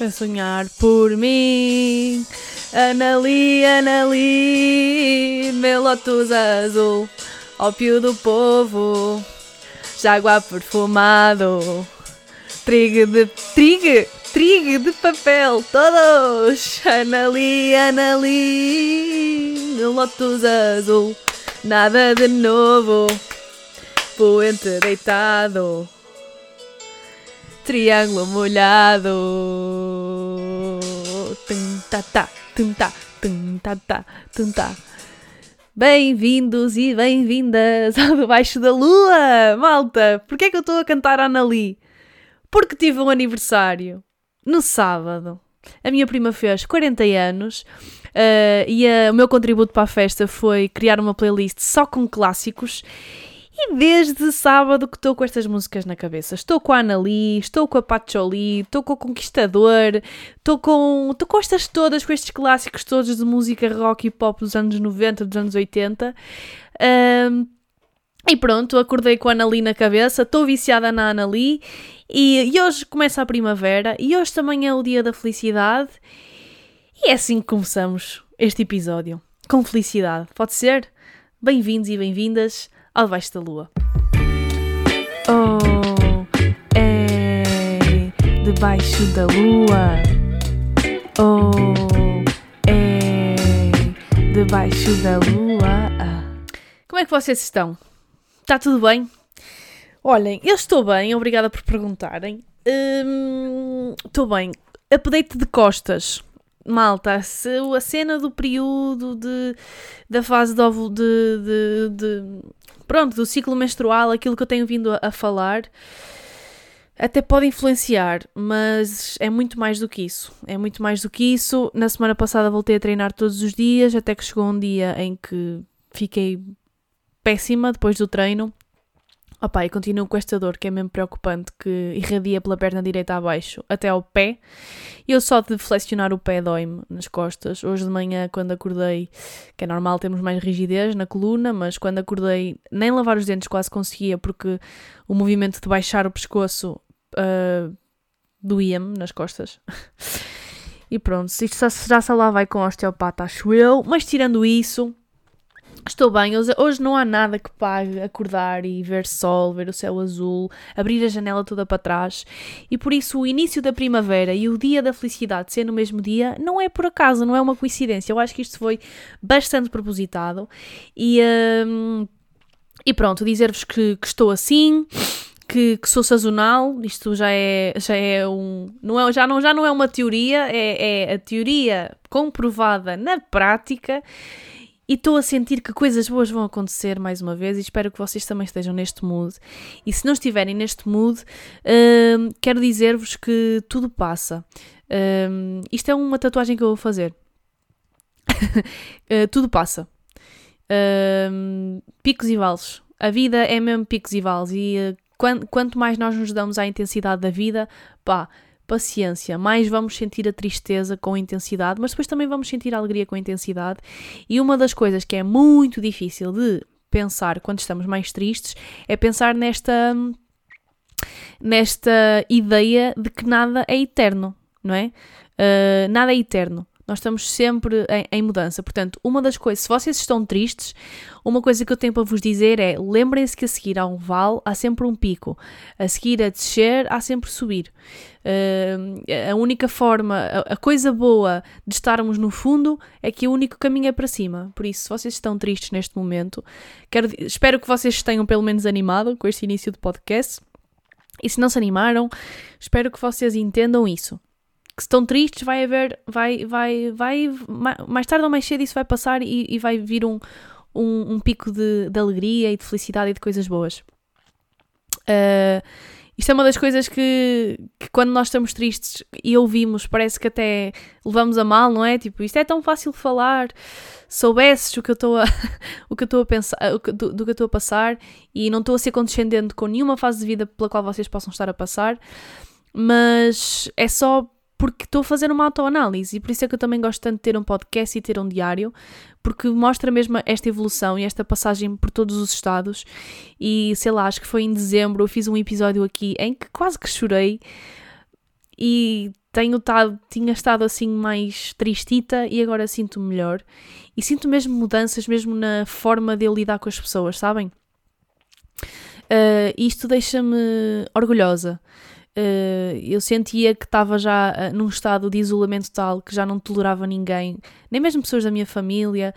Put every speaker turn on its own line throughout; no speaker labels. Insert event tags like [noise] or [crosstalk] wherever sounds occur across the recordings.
a sonhar por mim. Anali, Anali, meu lotus azul, ópio do povo, jágua perfumado, trigo de trigo, trigo de papel, todos. Anali, Anali, meu lotus azul, nada de novo, poente deitado triângulo molhado. Tum, tá, tá, tum, tá, tum, tum. Bem-vindos e bem-vindas [laughs] ao Debaixo da Lua, malta! Porquê é que eu estou a cantar a Anali? Porque tive um aniversário no sábado. A minha prima fez 40 anos uh, e o meu contributo para a festa foi criar uma playlist só com clássicos e desde sábado que estou com estas músicas na cabeça. Estou com a Annali, estou com a Pacholi, estou com o Conquistador, estou com, estou com estas todas, com estes clássicos todos de música rock e pop dos anos 90, dos anos 80. Um, e pronto, acordei com a Annali na cabeça, estou viciada na Annali e, e hoje começa a primavera e hoje também é o dia da felicidade. E é assim que começamos este episódio. Com felicidade, pode ser? Bem-vindos e bem-vindas ao debaixo da lua. Oh, é debaixo da lua. Oh, é debaixo da lua. Como é que vocês estão? Está tudo bem? Olhem, eu estou bem, obrigada por perguntarem. Hum, estou bem. Update de costas malta, se a cena do período de, da fase óvulo de, de, de, pronto, do ciclo menstrual, aquilo que eu tenho vindo a, a, falar, até pode influenciar, mas é muito mais do que isso. É muito mais do que isso. Na semana passada voltei a treinar todos os dias, até que chegou um dia em que fiquei péssima depois do treino Opa, e continuo com esta dor que é mesmo preocupante, que irradia pela perna direita abaixo até ao pé. Eu só de flexionar o pé dói-me nas costas. Hoje de manhã, quando acordei, que é normal, temos mais rigidez na coluna, mas quando acordei, nem lavar os dentes quase conseguia, porque o movimento de baixar o pescoço uh, doía-me nas costas. [laughs] e pronto, isto já se lá vai com osteopata, acho eu. Mas tirando isso, Estou bem, hoje, não há nada que pague acordar e ver sol, ver o céu azul, abrir a janela toda para trás. E por isso o início da primavera e o dia da felicidade ser no mesmo dia não é por acaso, não é uma coincidência. Eu acho que isto foi bastante propositado. E, hum, e pronto, dizer-vos que, que, estou assim. Que, que, sou sazonal, isto já é, já é um. Não é, já, não, já não é uma teoria, é, é a teoria comprovada na prática e estou a sentir que coisas boas vão acontecer mais uma vez e espero que vocês também estejam neste mood. E se não estiverem neste mood, hum, quero dizer-vos que tudo passa. Hum, isto é uma tatuagem que eu vou fazer. uh, [laughs] tudo passa. Hum, picos e vales. A vida é mesmo picos e vales. E uh, quanto mais nós nos damos à intensidade da vida, pá, paciência, mais vamos sentir a tristeza com intensidade, mas depois também vamos sentir a alegria com intensidade. E uma das coisas que é muito difícil de pensar quando estamos mais tristes é pensar nesta nesta ideia de que nada é eterno, não é? Uh, nada é eterno. Nós estamos sempre em, em, mudança. Portanto, uma das coisas, se vocês estão tristes, uma coisa que eu tenho para vos dizer é: lembrem-se que a seguir a um vale há sempre um pico, a seguir a descer há sempre subir. Uh, a única forma, a, a, coisa boa de estarmos no fundo é que o único caminho é para cima. Por isso, se vocês estão tristes neste momento, quero, espero que vocês tenham pelo menos animado com este início de podcast. E se não se animaram, espero que vocês entendam isso que estão tristes, vai haver, vai, vai, vai, mais tarde ou mais cedo isso vai passar e, e vai vir um, um, um pico de, de, alegria e de felicidade e de coisas boas. Uh, isto é uma das coisas que, que, quando nós estamos tristes e ouvimos, parece que até levamos a mal, não é? Tipo, isto é tão fácil de falar, soubesses o que eu estou a, [laughs] o que eu estou a pensar, do, do que eu estou a passar e não estou a ser condescendente com nenhuma fase de vida pela qual vocês possam estar a passar, mas é só porque estou a fazer uma autoanálise e por isso é que eu também gosto tanto de ter um podcast e ter um diário, porque mostra mesmo esta evolução e esta passagem por todos os estados. E sei lá, acho que foi em dezembro, eu fiz um episódio aqui em que quase que chorei e tenho tado, tinha estado assim mais tristita e agora sinto melhor. E sinto mesmo mudanças, mesmo na forma de eu lidar com as pessoas, sabem? Uh, isto deixa-me orgulhosa. Uh, eu sentia que estava já uh, num estado de isolamento tal que já não tolerava ninguém, nem mesmo pessoas da minha família.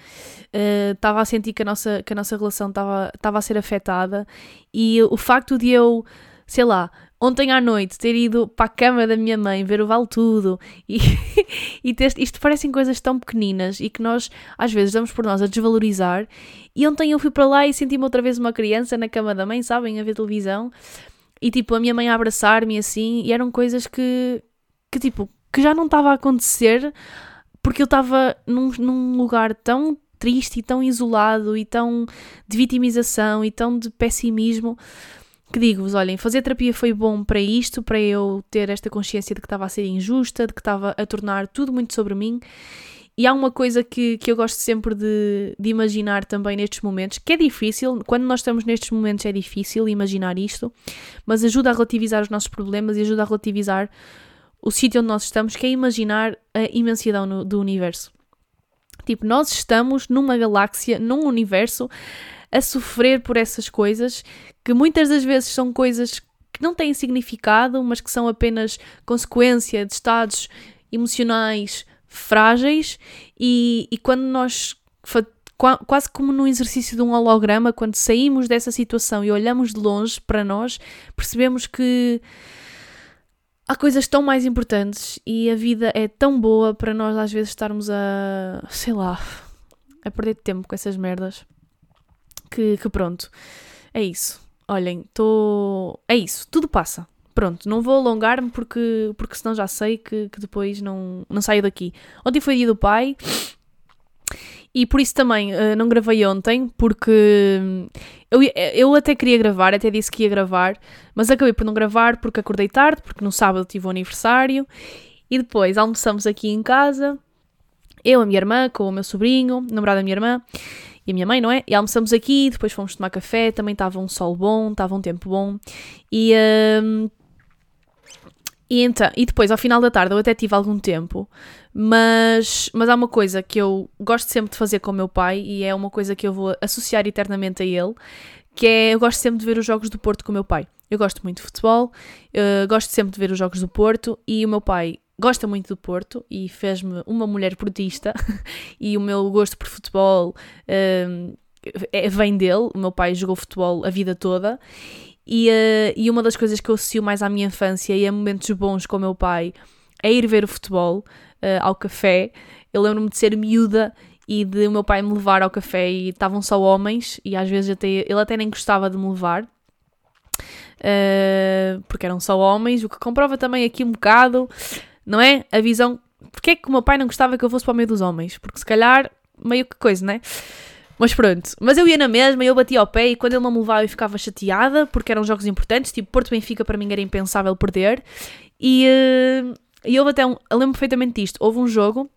Estava a sentir que a nossa, que a nossa relação estava a ser afetada e o facto de eu, sei lá, ontem à noite ter ido para a cama da minha mãe ver o Vale Tudo e, [laughs] e ter, isto parecem coisas tão pequeninas e que nós às vezes damos por nós a desvalorizar. E ontem eu fui para lá e senti-me outra vez uma criança na cama da mãe, sabem, a ver televisão. E tipo, a minha mãe a abraçar-me assim, e eram coisas que, que tipo, que já não estava a acontecer porque eu estava num, num lugar tão triste e tão isolado e tão de vitimização e tão de pessimismo que digo-vos, olhem, fazer terapia foi bom para isto, para eu ter esta consciência de que estava a ser injusta, de que estava a tornar tudo muito sobre mim. E há uma coisa que, que eu gosto sempre de, de imaginar também nestes momentos, que é difícil, quando nós estamos nestes momentos é difícil imaginar isto, mas ajuda a relativizar os nossos problemas e ajuda a relativizar o sítio onde nós estamos, que é imaginar a imensidão no, do universo. Tipo, nós estamos numa galáxia, num universo, a sofrer por essas coisas que muitas das vezes são coisas que não têm significado, mas que são apenas consequência de estados emocionais frágeis, e, e quando nós, quase como num exercício de um holograma, quando saímos dessa situação e olhamos de longe para nós, percebemos que há coisas tão mais importantes e a vida é tão boa para nós às vezes estarmos a, sei lá, a perder tempo com essas merdas. Que, que pronto, é isso. Olhem, estou. É isso, tudo passa. Pronto, não vou alongar-me porque, porque senão já sei que, que depois não, não saio daqui. Ontem foi dia do pai e por isso também uh, não gravei ontem, porque eu, eu até queria gravar, até disse que ia gravar, mas acabei por não gravar porque acordei tarde, porque no sábado tive o aniversário e depois almoçamos aqui em casa, eu, a minha irmã, com o meu sobrinho, namorado da minha irmã, e a minha mãe, não é? E almoçamos aqui, depois fomos tomar café, também estava um sol bom, estava um tempo bom. E, um, e, então, e depois, ao final da tarde, eu até tive algum tempo, mas, mas há uma coisa que eu gosto sempre de fazer com o meu pai e é uma coisa que eu vou associar eternamente a ele, que é eu gosto sempre de ver os jogos do Porto com o meu pai. Eu gosto muito de futebol, gosto sempre de ver os jogos do Porto e o meu pai gosta muito do Porto e fez-me uma mulher portista [laughs] e o meu gosto por futebol um, é, vem dele. O meu pai jogou futebol a vida toda e, uh, e uma das coisas que eu associo mais à minha infância e a momentos bons com o meu pai é ir ver o futebol uh, ao café. Eu lembro-me de ser miúda e de o meu pai me levar ao café e estavam só homens e às vezes até, ele até nem gostava de me levar. Uh, porque eram só homens, o que comprova também aqui um bocado não é? A visão. Porquê é que o meu pai não gostava que eu fosse para o meio dos homens? Porque se calhar, meio que coisa, né? Mas pronto. Mas eu ia na mesma, eu batia ao pé e quando ele não me levava eu ficava chateada porque eram jogos importantes, tipo Porto Benfica para mim era impensável perder. E, uh, e houve até um. Lembro perfeitamente disto. Houve um jogo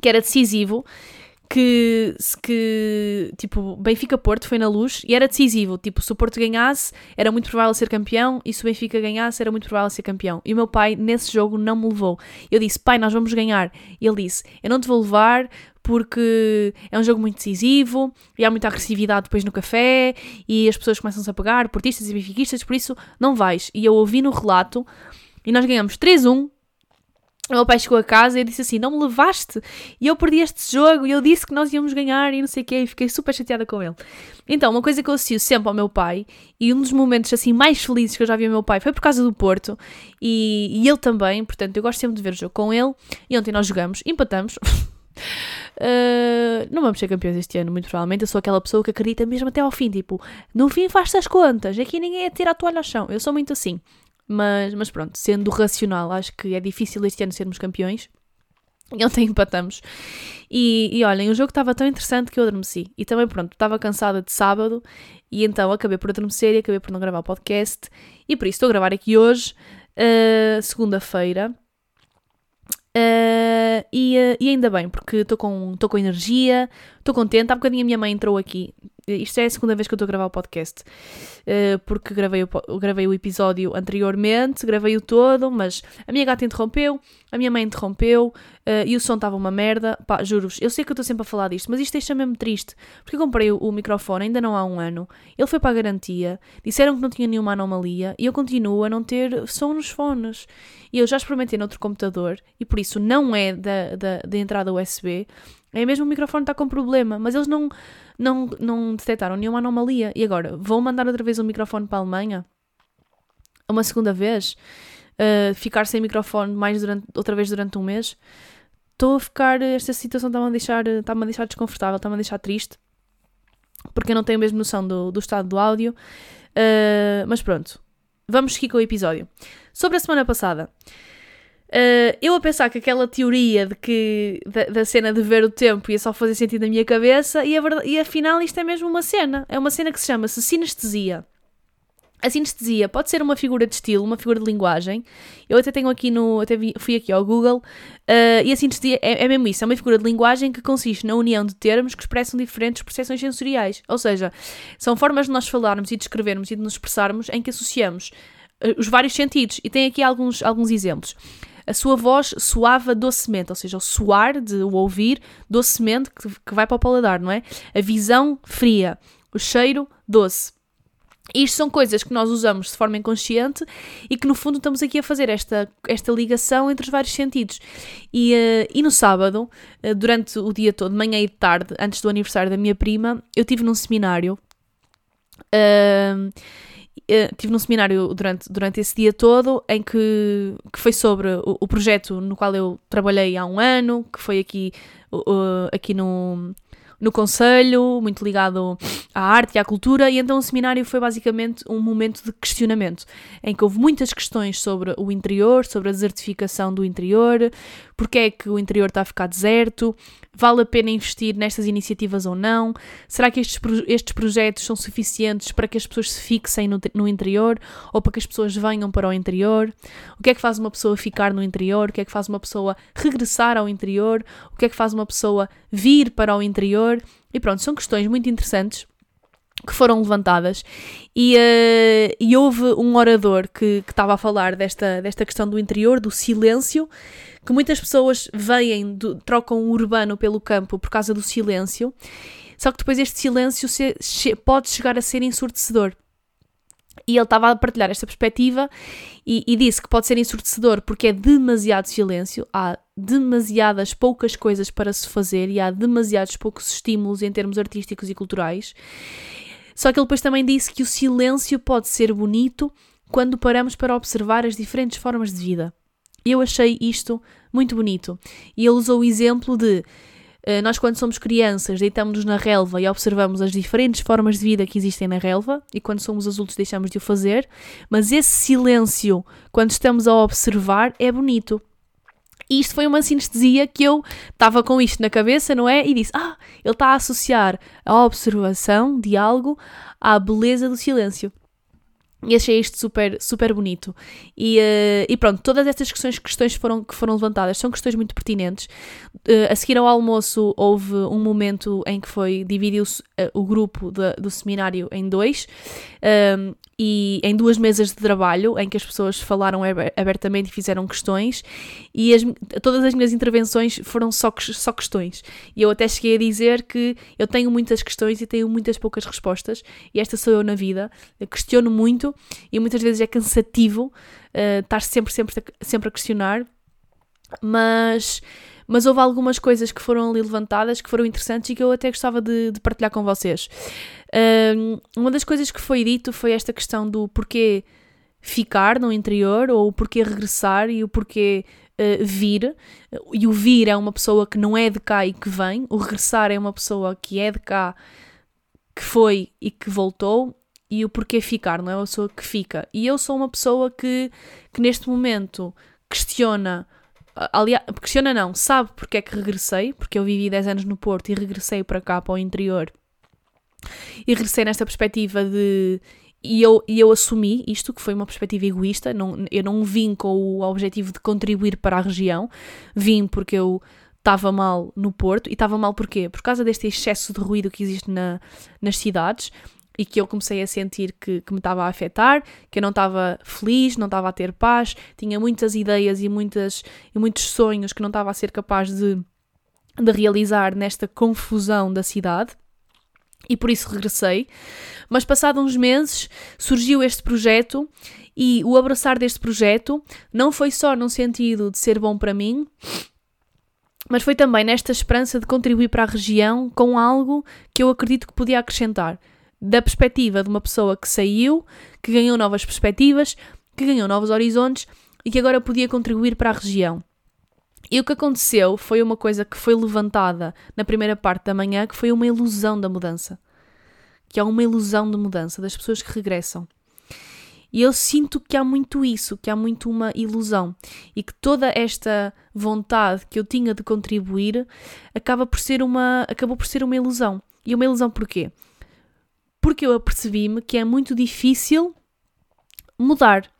que era decisivo que, que tipo, Benfica-Porto foi na luz e era decisivo. Tipo, se o Porto ganhasse, era muito provável ser campeão e se o Benfica ganhasse, era muito provável ser campeão. E o meu pai, nesse jogo, não me levou. Eu disse, pai, nós vamos ganhar. E ele disse, eu não te vou levar porque é um jogo muito decisivo e há muita agressividade depois no café e as pessoas começam-se a pegar, portistas e benfiquistas, por isso não vais. E eu ouvi no relato e nós ganhamos 3-1 o meu pai chegou a casa e disse assim: Não me levaste e eu perdi este jogo e eu disse que nós íamos ganhar e não sei o quê, e fiquei super chateada com ele. Então, uma coisa que eu associo sempre ao meu pai e um dos momentos assim mais felizes que eu já vi ao meu pai foi por causa do Porto e, e ele também, portanto, eu gosto sempre de ver o jogo com ele. E ontem nós jogamos, empatamos. [laughs] Uh, não vamos ser campeões este ano, muito provavelmente. Eu sou aquela pessoa que acredita mesmo até ao fim. Tipo, no fim faz-se as contas. Aqui ninguém é tirar a toalha ao chão. Eu sou muito assim. Mas, mas pronto, sendo racional, acho que é difícil este ano sermos campeões. E ontem empatamos. E, e olhem, o jogo estava tão interessante que eu adormeci. E também, pronto, estava cansada de sábado e então acabei por adormecer e acabei por não gravar o podcast. E por isso estou a gravar aqui hoje, uh, segunda-feira. Uh, e, uh, e, ainda bem, porque estou com, com energia, estou contente. Há bocadinho a minha mãe entrou aqui isto é a segunda vez que eu estou a gravar o podcast, uh, porque gravei o, gravei o episódio anteriormente, gravei-o todo, mas a minha gata interrompeu, a minha mãe interrompeu uh, e o som estava uma merda. Pá, juro-vos, eu sei que eu estou sempre a falar disto, mas isto deixa mesmo triste, porque eu comprei o, o, microfone ainda não há um ano, ele foi para a garantia, disseram que não tinha nenhuma anomalia e eu continuo a não ter som nos fones. E eu já experimentei noutro computador e por isso não é da, da, da entrada USB, é mesmo o microfone está com problema, mas eles não, não, não detectaram nenhuma anomalia. E agora, vão mandar outra vez o microfone para a Alemanha? Uma segunda vez? Uh, ficar sem microfone mais durante, outra vez durante um mês? Estou a ficar. Esta situação está-me a deixar, está a deixar desconfortável, está-me a deixar triste. Porque eu não tenho mesmo noção do, do estado do áudio. Uh, mas pronto, vamos seguir com o episódio. Sobre a semana passada. Uh, eu a pensar que aquela teoria de que da, da, cena de ver o tempo ia só fazer sentido na minha cabeça e, a verdade, e afinal isto é mesmo uma cena. É uma cena que se chama-se sinestesia. A sinestesia pode ser uma figura de estilo, uma figura de linguagem. Eu até tenho aqui no. Até vi, fui aqui ao Google. Uh, e a sinestesia é, é mesmo isso: é uma figura de linguagem que consiste na união de termos que expressam diferentes percepções sensoriais. Ou seja, são formas de nós falarmos e de escrevermos e de nos expressarmos em que associamos uh, os vários sentidos. E tem aqui alguns, alguns exemplos. A sua voz soava docemente, ou seja, o soar de o ouvir docemente que, que vai para o paladar, não é? A visão fria, o cheiro doce. Isto são coisas que nós usamos de forma inconsciente e que no fundo estamos aqui a fazer esta, esta ligação entre os vários sentidos. E, uh, e no sábado, uh, durante o dia todo, de manhã e de tarde, antes do aniversário da minha prima, eu tive num seminário. Uh, uh, tive num seminário durante, durante esse dia todo em que, que foi sobre o, o projeto no qual eu trabalhei há um ano, que foi aqui, uh, aqui no, no Conselho, muito ligado à arte e à cultura, e então o seminário foi basicamente um momento de questionamento, em que houve muitas questões sobre o interior, sobre a desertificação do interior, porque é que o interior está a ficar deserto, vale a pena investir nestas iniciativas ou não, será que estes, estes projetos são suficientes para que as pessoas se fixem no, no interior ou para que as pessoas venham para o interior, o que é que faz uma pessoa ficar no interior, o que é que faz uma pessoa regressar ao interior, o que é que faz uma pessoa vir para o interior, e pronto, são questões muito interessantes que foram levantadas e, uh, e houve um orador que estava a falar desta, desta questão do interior, do silêncio, que muitas pessoas veem, do, trocam o urbano pelo campo por causa do silêncio, só que depois este silêncio se, che, pode chegar a ser ensurdecedor. E ele estava a partilhar esta perspectiva e, e, disse que pode ser ensurdecedor porque é demasiado silêncio, há demasiadas poucas coisas para se fazer e há demasiados poucos estímulos em termos artísticos e culturais. Só que ele depois também disse que o silêncio pode ser bonito quando paramos para observar as diferentes formas de vida. Eu achei isto muito bonito. E ele usou o exemplo de uh, nós, quando somos crianças, deitamos-nos na relva e observamos as diferentes formas de vida que existem na relva, e quando somos adultos, deixamos de o fazer, mas esse silêncio, quando estamos a observar, é bonito. E isto foi uma sinestesia que eu estava com isto na cabeça, não é? E disse: Ah, ele está a associar a observação de algo à beleza do silêncio. E achei isto super, super bonito. E, uh, e pronto, todas estas questões, questões foram, que foram levantadas são questões muito pertinentes. Uh, a seguir ao almoço, houve um momento em que foi dividiu-se uh, o grupo de, do seminário em dois. Um, e em duas mesas de trabalho em que as pessoas falaram abertamente e fizeram questões e as, todas as minhas intervenções foram só, só questões. E eu até cheguei a dizer que eu tenho muitas questões e tenho muitas poucas respostas e esta sou eu na vida, eu questiono muito e muitas vezes é cansativo uh, estar sempre, sempre, sempre a questionar mas mas houve algumas coisas que foram ali levantadas que foram interessantes e que eu até gostava de, de partilhar com vocês. Um, uma das coisas que foi dito foi esta questão do porquê ficar no interior ou o porquê regressar e o porquê uh, vir. E o vir é uma pessoa que não é de cá e que vem, o regressar é uma pessoa que é de cá, que foi e que voltou. E o porquê ficar, não é uma pessoa que fica. E eu sou uma pessoa que, que neste momento questiona aliás, questiona não, sabe porque é que regressei, porque eu vivi 10 anos no Porto e regressei para cá, para o interior. E regressei nesta perspectiva de. E eu, e eu assumi isto, que foi uma perspectiva egoísta, não, eu não vim com o objetivo de contribuir para a região, vim porque eu estava mal no Porto. E estava mal porquê? Por causa deste excesso de ruído que existe na, nas cidades e que eu comecei a sentir que, que me estava a afetar, que eu não estava feliz, não estava a ter paz, tinha muitas ideias e, muitas, e muitos sonhos que não estava a ser capaz de, de realizar nesta confusão da cidade. E por isso regressei. Mas passados uns meses surgiu este projeto e o abraçar deste projeto não foi só num sentido de ser bom para mim, mas foi também nesta esperança de contribuir para a região com algo que eu acredito que podia acrescentar da perspectiva de uma pessoa que saiu, que ganhou novas perspectivas, que ganhou novos horizontes e que agora podia contribuir para a região. E o que aconteceu foi uma coisa que foi levantada na primeira parte da manhã, que foi uma ilusão da mudança. Que é uma ilusão de mudança das pessoas que regressam. E eu sinto que há muito isso, que há muito uma ilusão e que toda esta vontade que eu tinha de contribuir acaba por ser uma, acabou por ser uma ilusão. E uma ilusão porquê? Porque eu apercebi-me que é muito difícil mudar.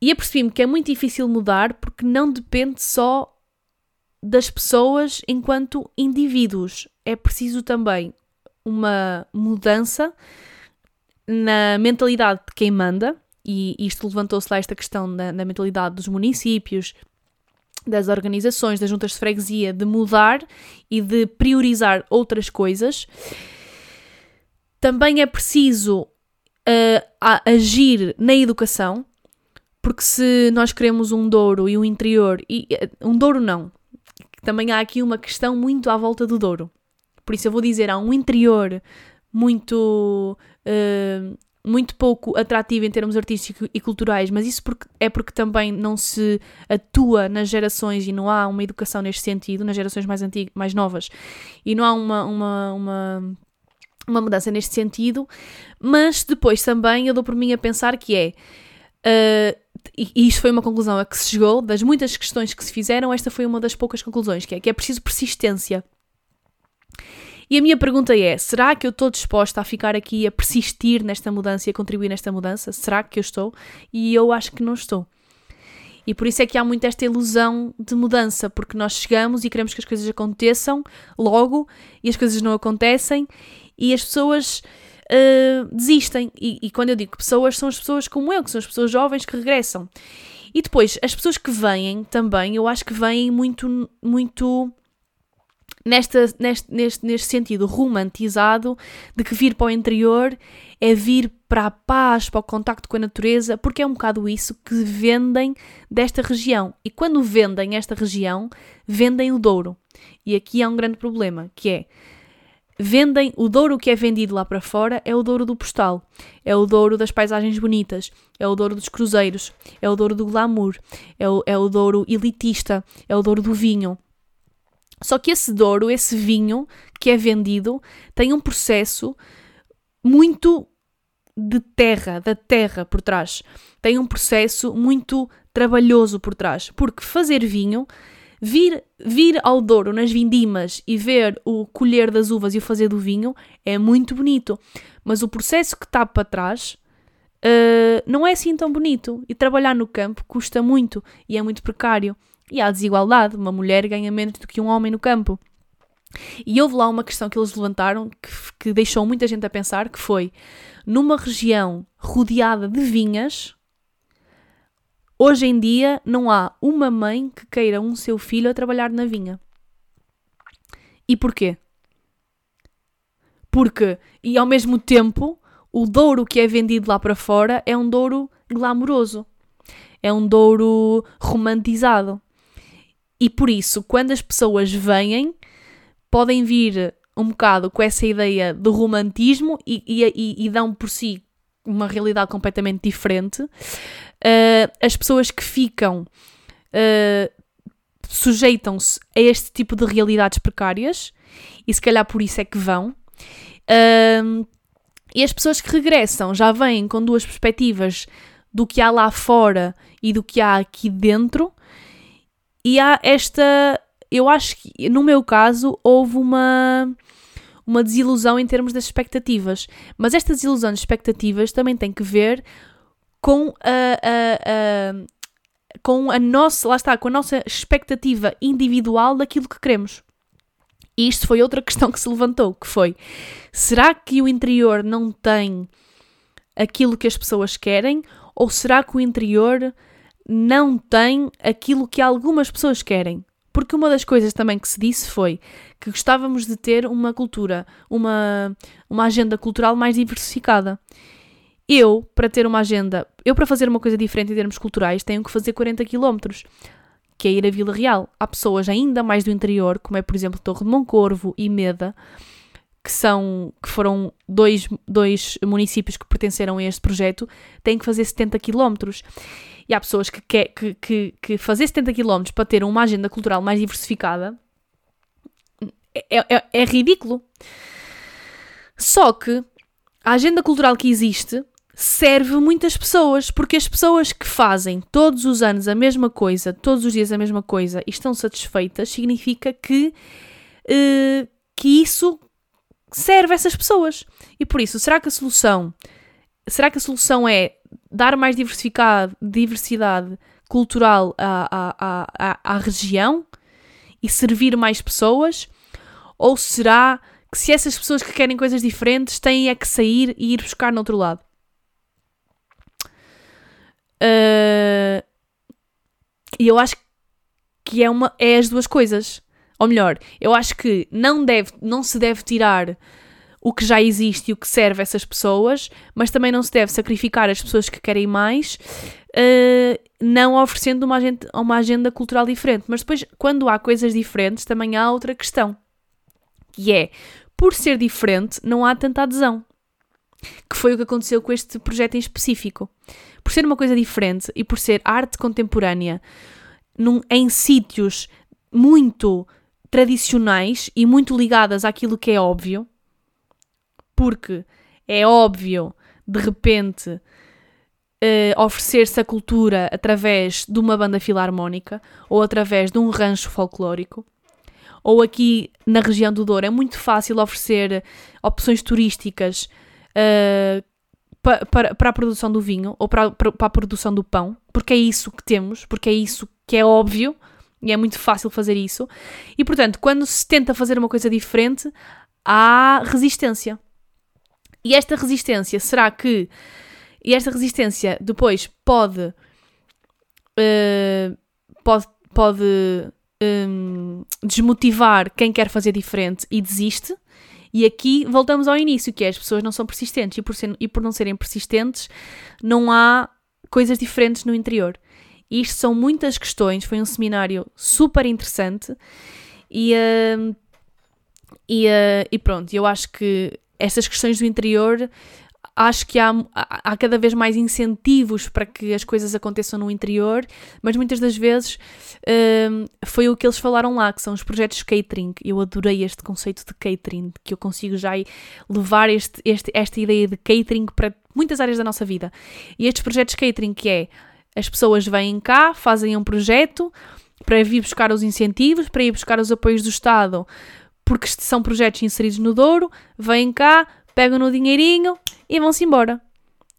E apercebi-me que é muito difícil mudar porque não depende só das pessoas enquanto indivíduos. É preciso também uma mudança na mentalidade de quem manda, e isto levantou-se lá esta questão da, da mentalidade dos municípios, das organizações, das juntas de freguesia, de mudar e de priorizar outras coisas. Também é preciso uh, agir na educação, porque se nós queremos um Douro e um interior, e uh, um Douro não, também há aqui uma questão muito à volta do Douro. Por isso eu vou dizer, há um interior muito, uh, muito pouco atrativo em termos artísticos e culturais, mas isso porque, é porque também não se atua nas gerações e não há uma educação neste sentido, nas gerações mais antigas, mais novas, e não há uma, uma, uma uma mudança neste sentido, mas depois também eu dou por mim a pensar que é. Uh, e isto foi uma conclusão a que se chegou, das muitas questões que se fizeram, esta foi uma das poucas conclusões, que é que é preciso persistência. E a minha pergunta é: será que eu estou disposta a ficar aqui a persistir nesta mudança e a contribuir nesta mudança? Será que eu estou? E eu acho que não estou. E por isso é que há muito esta ilusão de mudança, porque nós chegamos e queremos que as coisas aconteçam logo e as coisas não acontecem e as pessoas uh, desistem. E, e, quando eu digo pessoas, são as pessoas como eu, que são as pessoas jovens que regressam. E depois, as pessoas que vêm também, eu acho que vêm muito, muito nesta, neste, neste, neste sentido romantizado de que vir para o interior é vir para a paz, para o contacto com a natureza, porque é um bocado isso que vendem desta região. E quando vendem esta região, vendem o Douro. E aqui há um grande problema, que é vendem o Douro que é vendido lá para fora é o Douro do postal, é o Douro das paisagens bonitas, é o Douro dos cruzeiros, é o Douro do glamour, é o, é o Douro elitista, é o Douro do vinho. Só que esse Douro, esse vinho que é vendido, tem um processo muito de terra, da terra por trás. Tem um processo muito trabalhoso por trás, porque fazer vinho Vir, vir ao Douro nas vindimas e ver o colher das uvas e o fazer do vinho é muito bonito, mas o processo que está para trás uh, não é assim tão bonito. E trabalhar no campo custa muito e é muito precário. E há desigualdade: uma mulher ganha menos do que um homem no campo. E houve lá uma questão que eles levantaram que, que deixou muita gente a pensar, que foi numa região rodeada de vinhas, Hoje em dia não há uma mãe que queira um seu filho a trabalhar na vinha. E porquê? Porque, e ao mesmo tempo, o Douro que é vendido lá para fora é um Douro glamouroso. É um Douro romantizado. E por isso, quando as pessoas vêm, podem vir um bocado com essa ideia do romantismo e, e, e dão por si uma realidade completamente diferente. Uh, as pessoas que ficam uh, sujeitam-se a este tipo de realidades precárias e se calhar por isso é que vão. Uh, e as pessoas que regressam já vêm com duas perspectivas do que há lá fora e do que há aqui dentro. E há esta. Eu acho que, no meu caso, houve uma uma desilusão em termos das expectativas. Mas esta desilusão de expectativas também tem que ver com a, a, a com a nossa, lá está, com a nossa expectativa individual daquilo que queremos. E isto foi outra questão que se levantou, que foi: será que o interior não tem aquilo que as pessoas querem ou será que o interior não tem aquilo que algumas pessoas querem? Porque uma das coisas também que se disse foi que gostávamos de ter uma cultura, uma, uma agenda cultural mais diversificada. Eu, para ter uma agenda, eu para fazer uma coisa diferente em termos culturais, tenho que fazer 40 km, que é ir a Vila Real. Há pessoas ainda mais do interior, como é por exemplo Torre de Moncorvo e Meda, que são que foram dois, dois municípios que pertenceram a este projeto, têm que fazer 70 km. E há pessoas que, quer, que, que, que fazer 70 km para ter uma agenda cultural mais diversificada é, é, é ridículo. Só que a agenda cultural que existe serve muitas pessoas, porque as pessoas que fazem todos os anos a mesma coisa, todos os dias a mesma coisa e estão satisfeitas, significa que, uh, que isso serve essas pessoas. E por isso, será que a solução, será que a solução é dar mais diversidade cultural à, à, à, à região e servir mais pessoas? Ou será que se essas pessoas que querem coisas diferentes têm é que sair e ir buscar no outro lado? Uh, e eu acho que é, uma, é as duas coisas. Ou melhor, eu acho que não, deve, não se deve tirar o que já existe e o que serve a essas pessoas, mas também não se deve sacrificar as pessoas que querem mais, uh, não oferecendo uma agenda, uma agenda cultural diferente. Mas depois, quando há coisas diferentes, também há outra questão, que é, por ser diferente, não há tanta adesão. Que foi o que aconteceu com este projeto em específico. Por ser uma coisa diferente e por ser arte contemporânea num, em sítios muito tradicionais e muito ligadas àquilo que é óbvio, porque é óbvio, de repente, uh, oferecer-se a cultura através de uma banda filarmónica ou através de um rancho folclórico. Ou aqui na região do Douro é muito fácil oferecer opções turísticas uh, pa, para, para a produção do vinho ou para, para, para a produção do pão, porque é isso que temos, porque é isso que é óbvio e é muito fácil fazer isso. E portanto, quando se tenta fazer uma coisa diferente, há resistência. E esta resistência, será que. E esta resistência depois pode. Uh, pode. pode um, desmotivar quem quer fazer diferente e desiste. E aqui voltamos ao início, que é as pessoas não são persistentes e por, ser, e por não serem persistentes não há coisas diferentes no interior. Isto são muitas questões, foi um seminário super interessante e, uh, e, uh, e pronto, eu acho que estas questões do interior, acho que há, há cada vez mais incentivos para que as coisas aconteçam no interior, mas muitas das vezes um, foi o que eles falaram lá, que são os projetos catering. Eu adorei este conceito de catering, que eu consigo já levar este, este, esta ideia de catering para muitas áreas da nossa vida. E estes projetos catering, que é as pessoas vêm cá, fazem um projeto para vir buscar os incentivos, para ir buscar os apoios do Estado porque são projetos inseridos no Douro, vêm cá, pegam no dinheirinho e vão-se embora.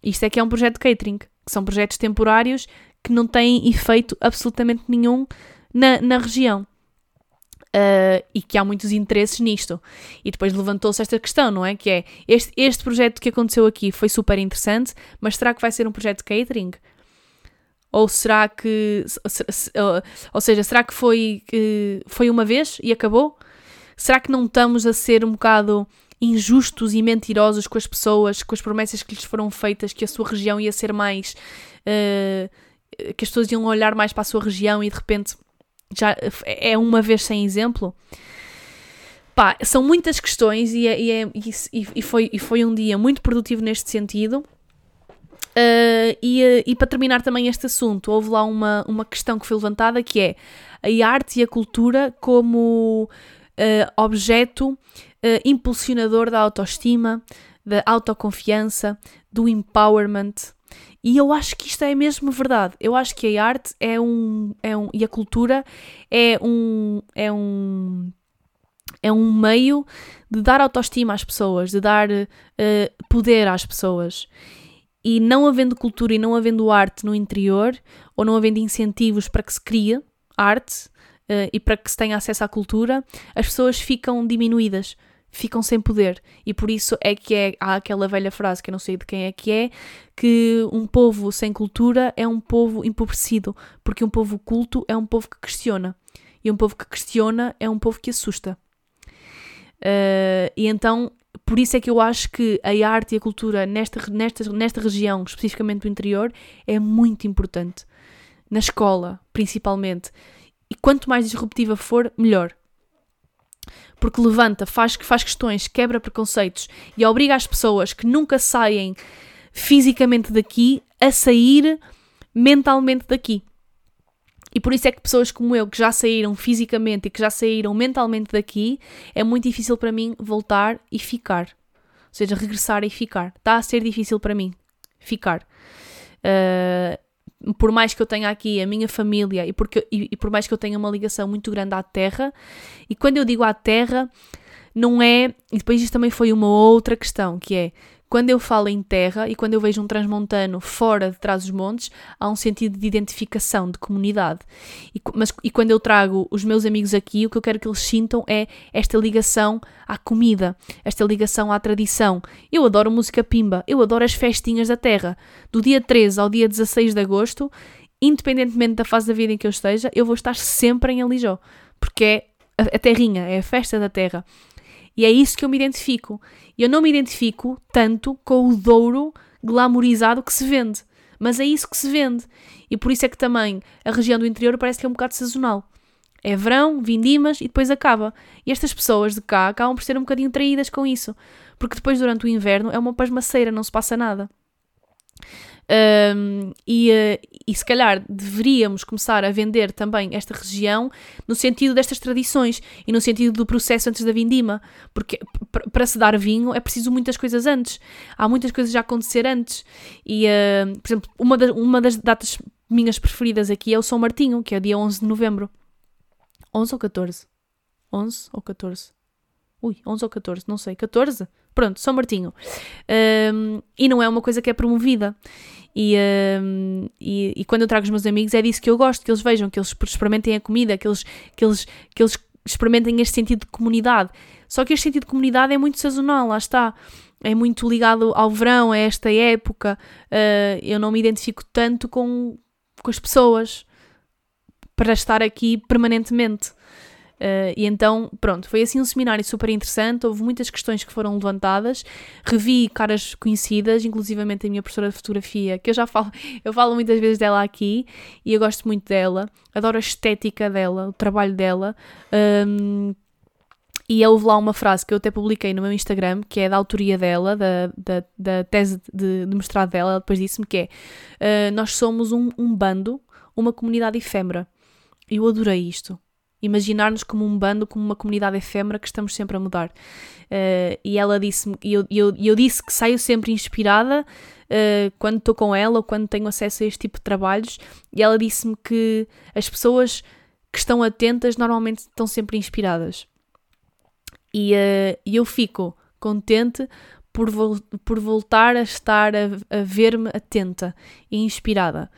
Isto é que é um projeto de catering, que são projetos temporários que não têm efeito absolutamente nenhum na, na região. Uh, e que há muitos interesses nisto. E depois levantou-se esta questão, não é? Que é este, este projeto que aconteceu aqui foi super interessante, mas será que vai ser um projeto de catering? Ou será que. Ou seja, será que foi, foi uma vez e acabou? Será que não estamos a ser um bocado injustos e mentirosos com as pessoas, com as promessas que lhes foram feitas, que a sua região ia ser mais. Uh, que as pessoas iam olhar mais para a sua região e de repente já é uma vez sem exemplo? Pá, são muitas questões e, é, e, é, e, e, foi, e foi um dia muito produtivo neste sentido. Uh, e, e, para terminar também este assunto, houve lá uma, uma questão que foi levantada que é a arte e a cultura como uh, objeto uh, impulsionador da autoestima, da autoconfiança, do empowerment. E eu acho que isto é mesmo verdade. Eu acho que a arte é um, é um e a cultura é um, é um é um meio de dar autoestima às pessoas, de dar uh, poder às pessoas. E não havendo cultura e não havendo arte no interior, ou não havendo incentivos para que se crie arte uh, e para que se tenha acesso à cultura, as pessoas ficam diminuídas, ficam sem poder. E por isso é que é, há aquela velha frase que eu não sei de quem é que é, que um povo sem cultura é um povo empobrecido, porque um povo culto é um povo que questiona. E um povo que questiona é um povo que assusta. Uh, e então, por isso é que eu acho que a arte e a cultura nesta, nesta, nesta região, especificamente do interior, é muito importante. Na escola, principalmente. E quanto mais disruptiva for, melhor. Porque levanta, faz, faz questões, quebra preconceitos e obriga as pessoas que nunca saem fisicamente daqui a sair mentalmente daqui. E por isso é que pessoas como eu, que já saíram fisicamente e que já saíram mentalmente daqui, é muito difícil para mim voltar e ficar. Ou seja, regressar e ficar. Está a ser difícil para mim ficar. Uh, por mais que eu tenha aqui a minha família e, porque, e, e por mais que eu tenha uma ligação muito grande à terra, e quando eu digo à terra, não é. E depois isto também foi uma outra questão, que é quando eu falo em terra e quando eu vejo um transmontano fora de trás dos montes, há um sentido de identificação, de comunidade. E, mas, e quando eu trago os meus amigos aqui, o que eu quero que eles sintam é esta ligação à comida, esta ligação à tradição. Eu adoro música pimba, eu adoro as festinhas da terra. Do dia 13 ao dia 16 de agosto, independentemente da fase da vida em que eu esteja, eu vou estar sempre em Alijó, porque é a terrinha, é a festa da terra. E é isso que eu me identifico. Eu não me identifico tanto com o Douro glamourizado que se vende. Mas é isso que se vende. E por isso é que também a região do interior parece que é um bocado sazonal. É verão, vindimas e depois acaba. E estas pessoas de cá acabam por ser um bocadinho traídas com isso. Porque depois, durante o inverno, é uma pasmaceira, não se passa nada. Um, e, uh, e se calhar deveríamos começar a vender também esta região no sentido destas tradições e no sentido do processo antes da vindima, porque para se dar vinho é preciso muitas coisas antes, há muitas coisas a acontecer antes. E, uh, por exemplo, uma, da, uma das datas minhas preferidas aqui é o São Martinho, que é dia 11 de novembro. 11 ou 14? 11 ou 14? Ui, 11 ou 14, não sei, 14? Pronto, São Martinho. Um, e não é uma coisa que é promovida. E, um, e, e, quando eu trago os meus amigos é disso que eu gosto, que eles vejam, que eles experimentem a comida, que eles, que eles, que eles experimentem este sentido de comunidade. Só que este sentido de comunidade é muito sazonal, lá está. É muito ligado ao verão, a esta época. Uh, eu não me identifico tanto com, com as pessoas para estar aqui permanentemente. Uh, e então, pronto, foi assim um seminário super interessante. Houve muitas questões que foram levantadas. Revi caras conhecidas, inclusivamente a minha professora de fotografia, que eu já falo, [laughs] eu falo muitas vezes dela aqui e eu gosto muito dela. Adoro a estética dela, o trabalho dela. Um, e houve lá uma frase que eu até publiquei no meu Instagram, que é da autoria dela, da, da, da tese de, de mestrado dela. Ela depois disse-me que é: uh, Nós somos um, um bando, uma comunidade efêmera. Eu adorei isto imaginar-nos como um bando, como uma comunidade efêmera que estamos sempre a mudar. Uh, e ela disse-me, e eu, eu, eu disse que saio sempre inspirada uh, quando estou com ela ou quando tenho acesso a este tipo de trabalhos, e ela disse-me que as pessoas que estão atentas normalmente estão sempre inspiradas. E uh, eu fico contente por, vo por voltar a estar a, a ver-me atenta e inspirada.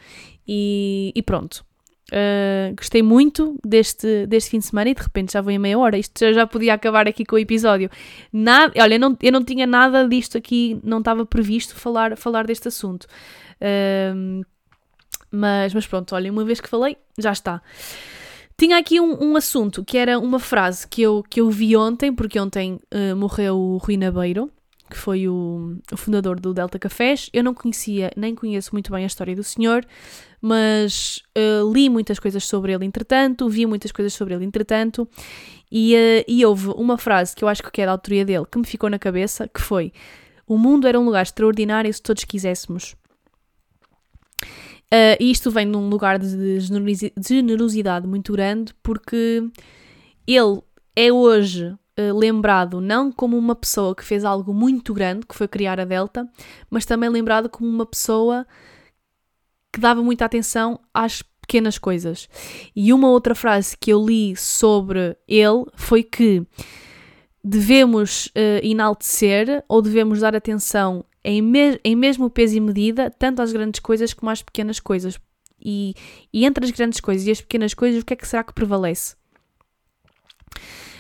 E, e pronto, Uh, gostei muito deste, deste fim de semana e de repente já vou em meia hora. Isto já, já podia acabar aqui com o episódio. Nada, olha, eu não, eu não tinha nada disto aqui, não estava previsto falar, falar deste assunto. Uh, mas, mas pronto, olha, uma vez que falei, já está. Tinha aqui um, um, assunto que era uma frase que eu, que eu vi ontem, porque ontem uh, morreu o Rui Nabeiro, que foi o, o, fundador do Delta Cafés. Eu não conhecia, nem conheço muito bem a história do senhor, mas uh, li muitas coisas sobre ele entretanto, vi muitas coisas sobre ele entretanto, e, uh, e houve uma frase que eu acho que é da autoria dele que me ficou na cabeça, que foi o mundo era um lugar extraordinário se todos quiséssemos. Uh, e isto vem num lugar de generosidade muito grande, porque ele é hoje lembrado não como uma pessoa que fez algo muito grande, que foi criar a Delta, mas também lembrado como uma pessoa que dava muita atenção às pequenas coisas. E uma outra frase que eu li sobre ele foi que devemos uh, enaltecer ou devemos dar atenção em, me em mesmo peso e medida tanto às grandes coisas como às pequenas coisas. e, e entre as grandes coisas e as pequenas coisas, o que é que será que prevalece?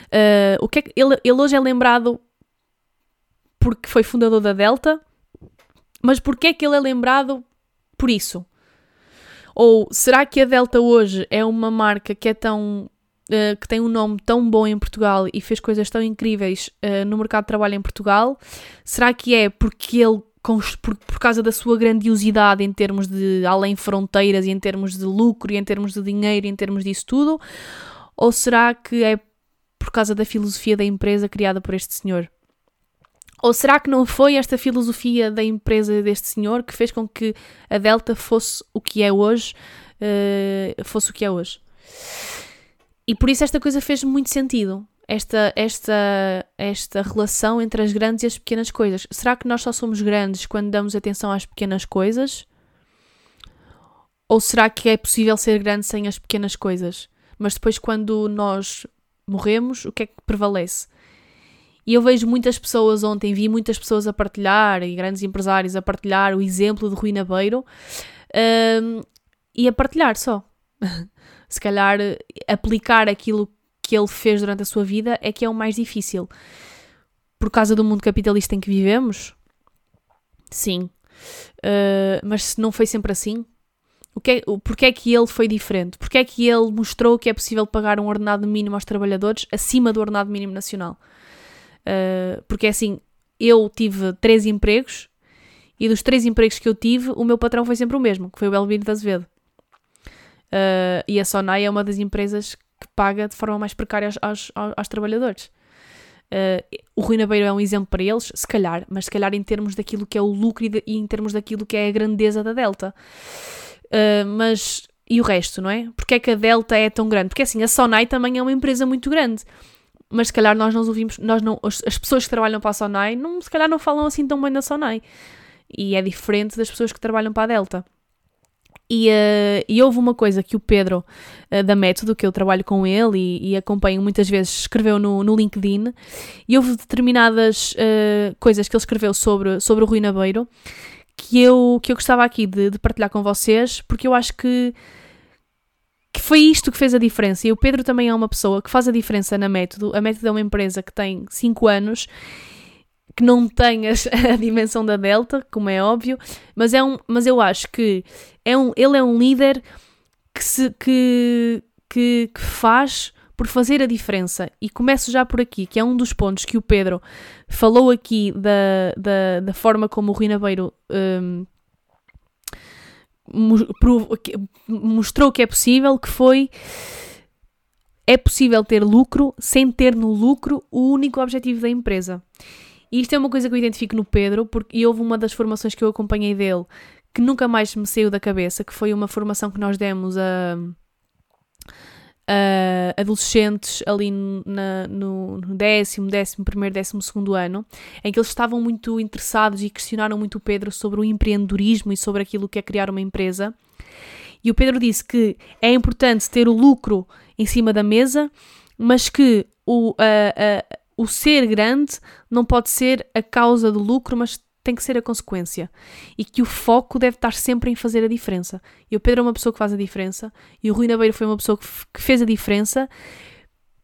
Uh, o que é que, ele, ele hoje é lembrado porque foi fundador da Delta, mas porquê é que ele é lembrado por isso? Ou será que a Delta hoje é uma marca que é tão Uh, que tem um nome tão bom em Portugal e fez coisas tão incríveis uh, no mercado de trabalho em Portugal? Será que é porque ele, por, por, causa da sua grandiosidade em termos de além fronteiras e em termos de lucro e em termos de dinheiro e em termos disso tudo? Ou será que é por causa da filosofia da empresa criada por este senhor? Ou será que não foi esta filosofia da empresa deste senhor que fez com que a Delta fosse o que é hoje? Uh, fosse o que é hoje? E por isso esta coisa fez muito sentido. Esta, esta, esta relação entre as grandes e as pequenas coisas. Será que nós só somos grandes quando damos atenção às pequenas coisas? Ou será que é possível ser grande sem as pequenas coisas? Mas depois, quando nós morremos, o que é que prevalece? E eu vejo muitas pessoas ontem, vi muitas pessoas a partilhar, e grandes empresários a partilhar o exemplo de Rui Nabeiro, um, e a partilhar só. [laughs] se calhar aplicar aquilo que ele fez durante a sua vida é que é o mais difícil. Por causa do mundo capitalista em que vivemos? Sim. Uh, mas não foi sempre assim, o que é, porque é que ele foi diferente? Porque é que ele mostrou que é possível pagar um ordenado mínimo aos trabalhadores acima do ordenado mínimo nacional? Uh, porque é assim, eu tive três empregos e dos três empregos que eu tive, o meu patrão foi sempre o mesmo, que foi o Belvino de Azevedo. Uh, e a Sonai é uma das empresas que paga de forma mais precária aos, aos, aos trabalhadores. Uh, o Rui Nabeiro é um exemplo para eles, se calhar, mas se calhar em termos daquilo que é o lucro e, de, e em termos daquilo que é a grandeza da Delta. Uh, mas e o resto, não é? Porque é que a Delta é tão grande? Porque assim, a Sonai também é uma empresa muito grande. Mas se calhar nós não ouvimos, nós não, as pessoas que trabalham para a Sonai, não, se calhar não falam assim tão bem da Sonai. E é diferente das pessoas que trabalham para a Delta. E, uh, e, houve uma coisa que o Pedro, uh, da Método, que eu trabalho com ele e, e acompanho muitas vezes, escreveu no, no LinkedIn, e houve determinadas coisas que ele escreveu sobre, sobre o Rui Nabeiro que eu, que eu gostava aqui de, de, partilhar com vocês, porque eu acho que, que foi isto que fez a diferença. E o Pedro também é uma pessoa que faz a diferença na Método. A Método é uma empresa que tem 5 anos que não tem a, [laughs] a, dimensão da Delta, como é óbvio, mas, é um, mas eu acho que é um, ele é um líder que, se, que, que, que faz por fazer a diferença. E começo já por aqui, que é um dos pontos que o Pedro falou aqui da, da, da forma como o Rui Nabeiro um, mostrou que é possível, que foi é possível ter lucro sem ter no lucro o único objetivo da empresa. E isto é uma coisa que eu identifico no Pedro, porque houve uma das formações que eu acompanhei dele que nunca mais me saiu da cabeça, que foi uma formação que nós demos a, a adolescentes ali na, no, no décimo, décimo primeiro, décimo segundo ano, em que eles estavam muito interessados e questionaram muito o Pedro sobre o empreendedorismo e sobre aquilo que é criar uma empresa. E o Pedro disse que é importante ter o lucro em cima da mesa, mas que o, a, a, o ser grande não pode ser a causa do lucro, mas tem que ser a consequência. E que o foco deve estar sempre em fazer a diferença. E o Pedro é uma pessoa que faz a diferença, e o Rui Nabeiro foi uma pessoa que, que fez a diferença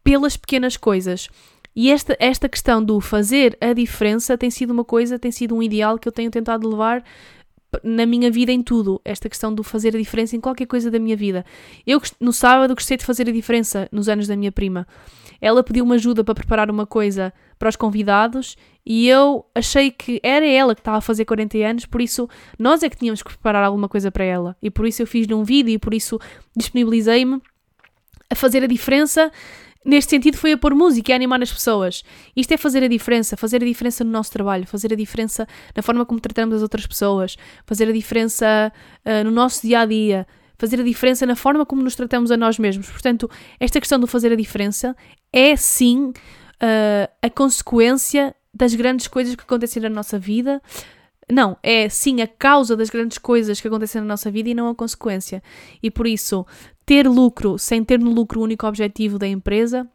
pelas pequenas coisas. E esta, esta questão do fazer a diferença tem sido uma coisa, tem sido um ideal que eu tenho tentado levar na minha vida em tudo. Esta questão do fazer a diferença em qualquer coisa da minha vida. Eu, no sábado, gostei de fazer a diferença nos anos da minha prima. Ela pediu-me ajuda para preparar uma coisa para os convidados e eu achei que era ela que estava a fazer 40 anos, por isso nós é que tínhamos que preparar alguma coisa para ela. E por isso eu fiz-lhe um vídeo e por isso disponibilizei-me a fazer a diferença. Neste sentido, foi a pôr música e a animar as pessoas. Isto é fazer a diferença, fazer a diferença no nosso trabalho, fazer a diferença na forma como tratamos as outras pessoas, fazer a diferença uh, no nosso dia a dia, fazer a diferença na forma como nos tratamos a nós mesmos. Portanto, esta questão do fazer a diferença é sim uh, a consequência das grandes coisas que acontecem na nossa vida. Não, é sim a causa das grandes coisas que acontecem na nossa vida e não a consequência. E por isso, ter lucro sem ter no lucro o único objetivo da empresa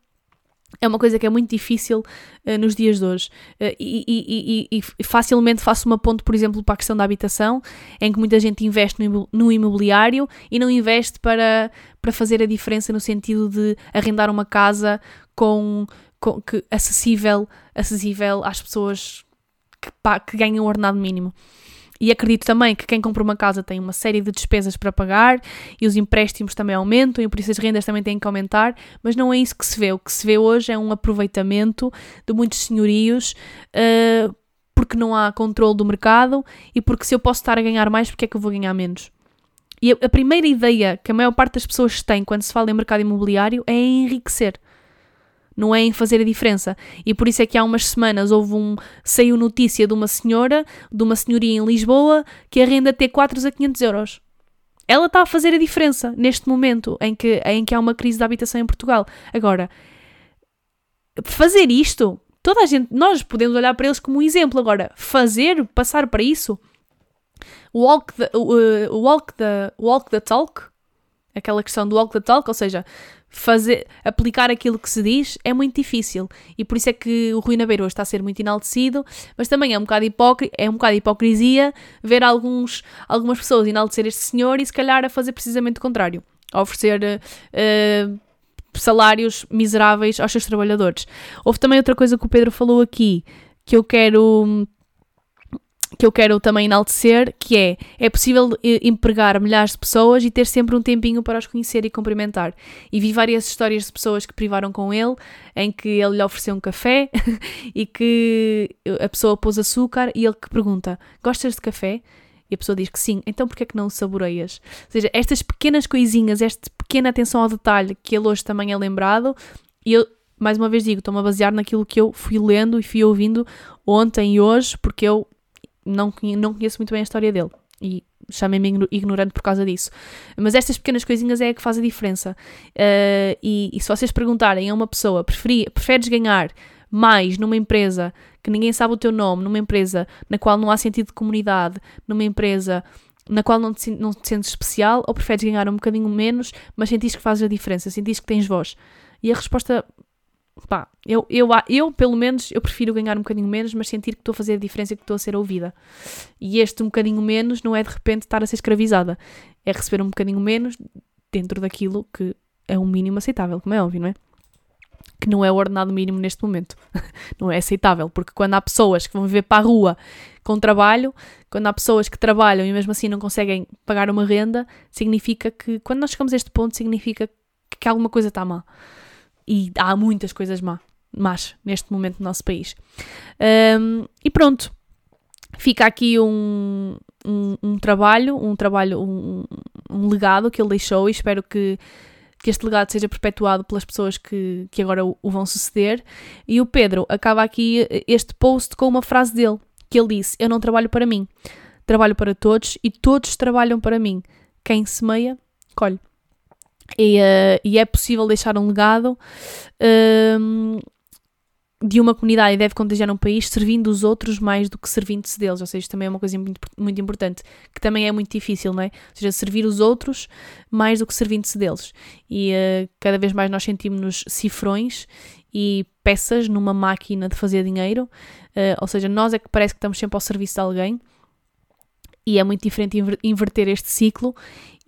é uma coisa que é muito difícil uh, nos dias de hoje. Uh, e, e, e, e, facilmente faço uma ponte, por exemplo, para a questão da habitação, em que muita gente investe no imobiliário e não investe para, para fazer a diferença no sentido de arrendar uma casa com, com que, acessível, acessível às pessoas que, que ganham o ordenado mínimo. E acredito também que quem compra uma casa tem uma série de despesas para pagar e os empréstimos também aumentam e por isso as rendas também têm que aumentar, mas não é isso que se vê. O que se vê hoje é um aproveitamento de muitos senhorios. Uh, porque não há controle do mercado e porque se eu posso estar a ganhar mais, porque é que eu vou ganhar menos? E a, primeira ideia que a maior parte das pessoas tem quando se fala em mercado imobiliário é enriquecer não é em fazer a diferença. E por isso é que há umas semanas houve um. saiu notícia de uma senhora, de uma senhoria em Lisboa, que arrenda T4 a 500 euros. Ela está a fazer a diferença neste momento em que, em que há uma crise da habitação em Portugal. Agora, fazer isto, toda a gente, nós podemos olhar para eles como um exemplo. Agora, fazer, passar para isso, walk the, uh, walk the, walk the talk, aquela questão do walk the talk, ou seja, fazer, aplicar aquilo que se diz é muito difícil. E por isso é que o Rui Nabeiro hoje está a ser muito enaltecido, mas também é um bocado, hipocri é um bocado hipocrisia ver alguns, algumas pessoas enaltecer este senhor e se calhar a fazer precisamente o contrário. A oferecer uh, salários miseráveis aos seus trabalhadores. Houve também outra coisa que o Pedro falou aqui que eu quero que eu quero também enaltecer, que é, é possível eh, empregar milhares de pessoas e ter sempre um tempinho para os conhecer e cumprimentar. E vi várias histórias de pessoas que privaram com ele, em que ele lhe ofereceu um café [laughs] e que a pessoa pôs açúcar e ele que pergunta, gostas de café? E a pessoa diz que sim, então porquê é que não o saboreias? Ou seja, estas pequenas coisinhas, esta pequena atenção ao detalhe que ele hoje também é lembrado, e eu mais uma vez digo, estou-me a basear naquilo que eu fui lendo e fui ouvindo ontem e hoje, porque eu não, não conheço muito bem a história dele e chamem-me ignorante por causa disso. Mas estas pequenas coisinhas é que faz a diferença. Uh, e, e, se vocês perguntarem a uma pessoa, preferi, preferes ganhar mais numa empresa que ninguém sabe o teu nome, numa empresa na qual não há sentido de comunidade, numa empresa na qual não te, não te sentes especial, ou preferes ganhar um bocadinho menos, mas sentires que fazes a diferença, sentires que tens voz? E a resposta pá, eu, eu, eu pelo menos, eu prefiro ganhar um bocadinho menos, mas sentir que estou a fazer a diferença e que estou a ser ouvida. E este um bocadinho menos não é de repente estar a ser escravizada, é receber um bocadinho menos dentro daquilo que é um mínimo aceitável, como é óbvio, não é? Que não é o ordenado mínimo neste momento. [laughs] não é aceitável, porque quando há pessoas que vão viver para a rua com trabalho, quando há pessoas que trabalham e mesmo assim não conseguem pagar uma renda, significa que, quando nós chegamos a este ponto, significa que alguma coisa está má e há muitas coisas má, más neste momento no nosso país. Um, e pronto, fica aqui um, um, um trabalho, um trabalho, um, um, legado que ele deixou e espero que, que este legado seja perpetuado pelas pessoas que, que agora o, o vão suceder. E o Pedro acaba aqui este post com uma frase dele, que ele disse, eu não trabalho para mim, trabalho para todos e todos trabalham para mim. Quem semeia, colhe. E, uh, e, é possível deixar um legado um, de uma comunidade e deve contagiar um país servindo os outros mais do que servindo-se deles. Ou seja, isto também é uma coisa muito, muito importante, que também é muito difícil, não é? Ou seja, servir os outros mais do que servindo-se deles. E uh, cada vez mais nós sentimos-nos cifrões e peças numa máquina de fazer dinheiro. Uh, ou seja, nós é que parece que estamos sempre ao serviço de alguém e é muito diferente inverter este ciclo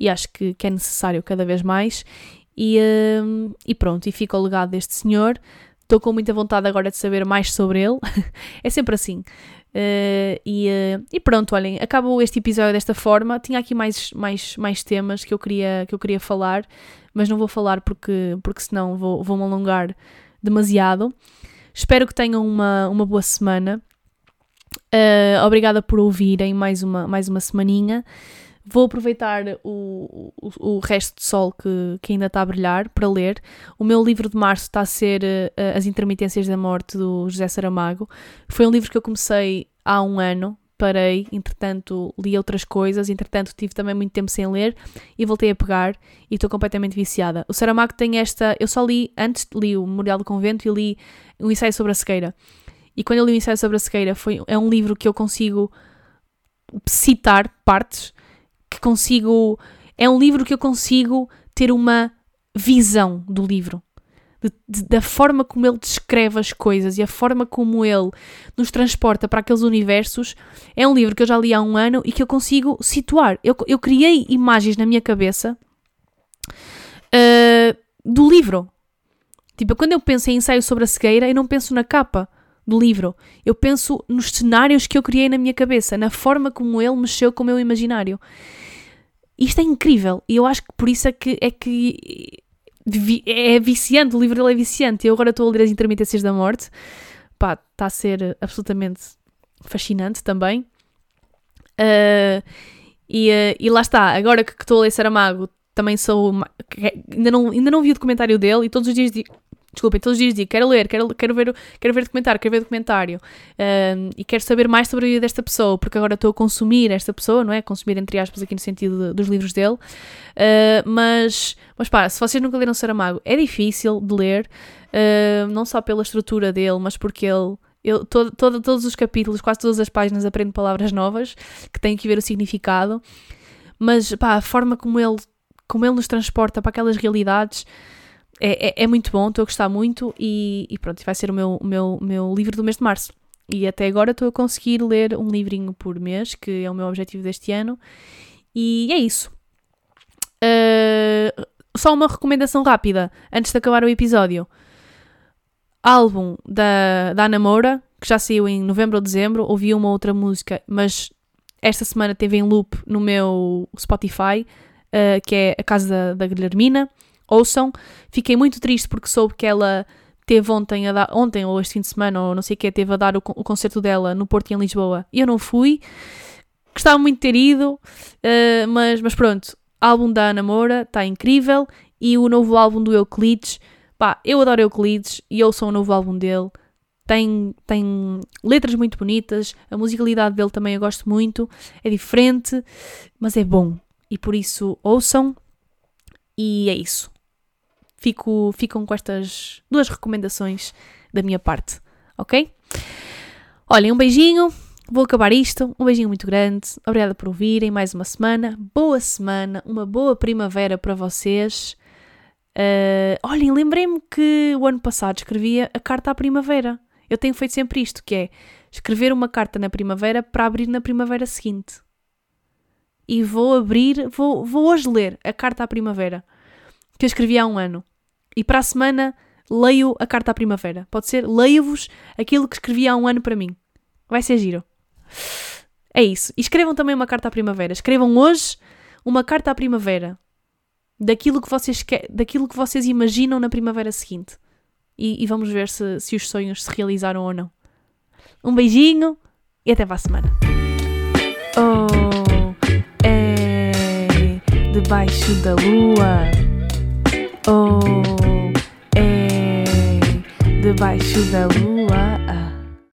e acho que, que é necessário cada vez mais. E, uh, e pronto, e fica o legado deste senhor. Estou com muita vontade agora de saber mais sobre ele. [laughs] é sempre assim. Uh, e, uh, e, pronto, olhem, acabou este episódio desta forma. Tinha aqui mais, mais, mais temas que eu, queria, que eu queria falar, mas não vou falar porque, porque senão vou, vou me alongar demasiado. Espero que tenham uma, uma boa semana. Uh, obrigada por ouvirem mais uma, mais uma semaninha. Vou aproveitar o, o, o resto de sol que, que ainda está a brilhar para ler. O meu livro de março está a ser uh, As Intermitências da Morte, do José Saramago. Foi um livro que eu comecei há um ano, parei, entretanto li outras coisas, entretanto tive também muito tempo sem ler e voltei a pegar e estou completamente viciada. O Saramago tem esta, eu só li, antes li o Memorial do Convento e li um ensaio sobre a cegueira. E quando eu li o ensaio sobre a cegueira, foi, é um livro que eu consigo citar partes, que consigo. É um livro que eu consigo ter uma visão do livro. de, de, da forma como ele descreve as coisas e a forma como ele nos transporta para aqueles universos, é um livro que eu já li há um ano e que eu consigo situar. Eu, eu criei imagens na minha cabeça uh, do livro. Tipo, quando eu penso em ensaio sobre a cegueira, eu não penso na capa do livro. Eu penso nos cenários que eu criei na minha cabeça, na forma como ele mexeu com o meu imaginário. Isto é incrível e eu acho que por isso é que é, que é viciante, o livro dele é viciante. Eu agora estou a ler As Intermitências da Morte. Pá, está a ser absolutamente fascinante também. Uh, e, uh, e lá está, agora que estou a ler Saramago, também sou. Ainda não, ainda não vi o documentário dele e todos os dias digo. Desculpem, todos os dias digo, quero ler, quero, quero, ver, quero ver documentário, quero ver documentário um, e quero saber mais sobre a vida desta pessoa, porque agora estou a consumir esta pessoa, não é? Consumir entre aspas aqui no sentido de, dos livros dele. Uh, mas, mas pá, se vocês nunca leram Saramago, é difícil de ler, uh, não só pela estrutura dele, mas porque ele eu, todo, todo, todos os capítulos, quase todas as páginas, aprendo palavras novas que têm que ver o significado. Mas pá, a forma como ele como ele nos transporta para aquelas realidades é, é, é muito bom, estou a gostar muito e, e pronto, vai ser o meu, meu, meu livro do mês de março. E até agora estou a conseguir ler um livrinho por mês, que é o meu objetivo deste ano, e é isso. Uh, só uma recomendação rápida antes de acabar o episódio. Álbum da, da Ana Moura, que já saiu em novembro ou dezembro. Ouvi uma outra música, mas esta semana teve em loop no meu Spotify uh, que é a casa da, da Guilhermina. Ouçam. Fiquei muito triste porque soube que ela teve ontem, a dar, ontem ou este fim de semana, ou não sei o que, teve a dar o, o concerto dela no Porto e em Lisboa. Eu não fui. Gostava muito de ter ido, uh, mas, mas pronto. Álbum da Ana Moura, está incrível. E o novo álbum do Euclides, pá, eu adoro Euclides e ouçam o novo álbum dele. Tem, tem letras muito bonitas, a musicalidade dele também eu gosto muito, é diferente, mas é bom e por isso ouçam. E é isso. Fico, ficam com estas duas recomendações da minha parte, ok? Olhem, um beijinho. Vou acabar isto. Um beijinho muito grande. Obrigada por ouvirem mais uma semana. Boa semana, uma boa primavera para vocês. Uh, olhem, lembrei-me que o ano passado escrevia a carta à primavera. Eu tenho feito sempre isto, que é escrever uma carta na primavera para abrir na primavera seguinte e vou abrir, vou, vou hoje ler a carta à primavera que eu escrevi há um ano. E para a semana leio a carta à primavera. Pode ser? Leio-vos aquilo que escrevi há um ano para mim. Vai ser giro. É isso. E escrevam também uma carta à primavera. Escrevam hoje uma carta à primavera daquilo que vocês, que... daquilo que vocês imaginam na primavera seguinte. E, e vamos ver se, se os sonhos se realizaram ou não. Um beijinho e até para a semana. Oh debaixo da lua. Oh, é debaixo da lua.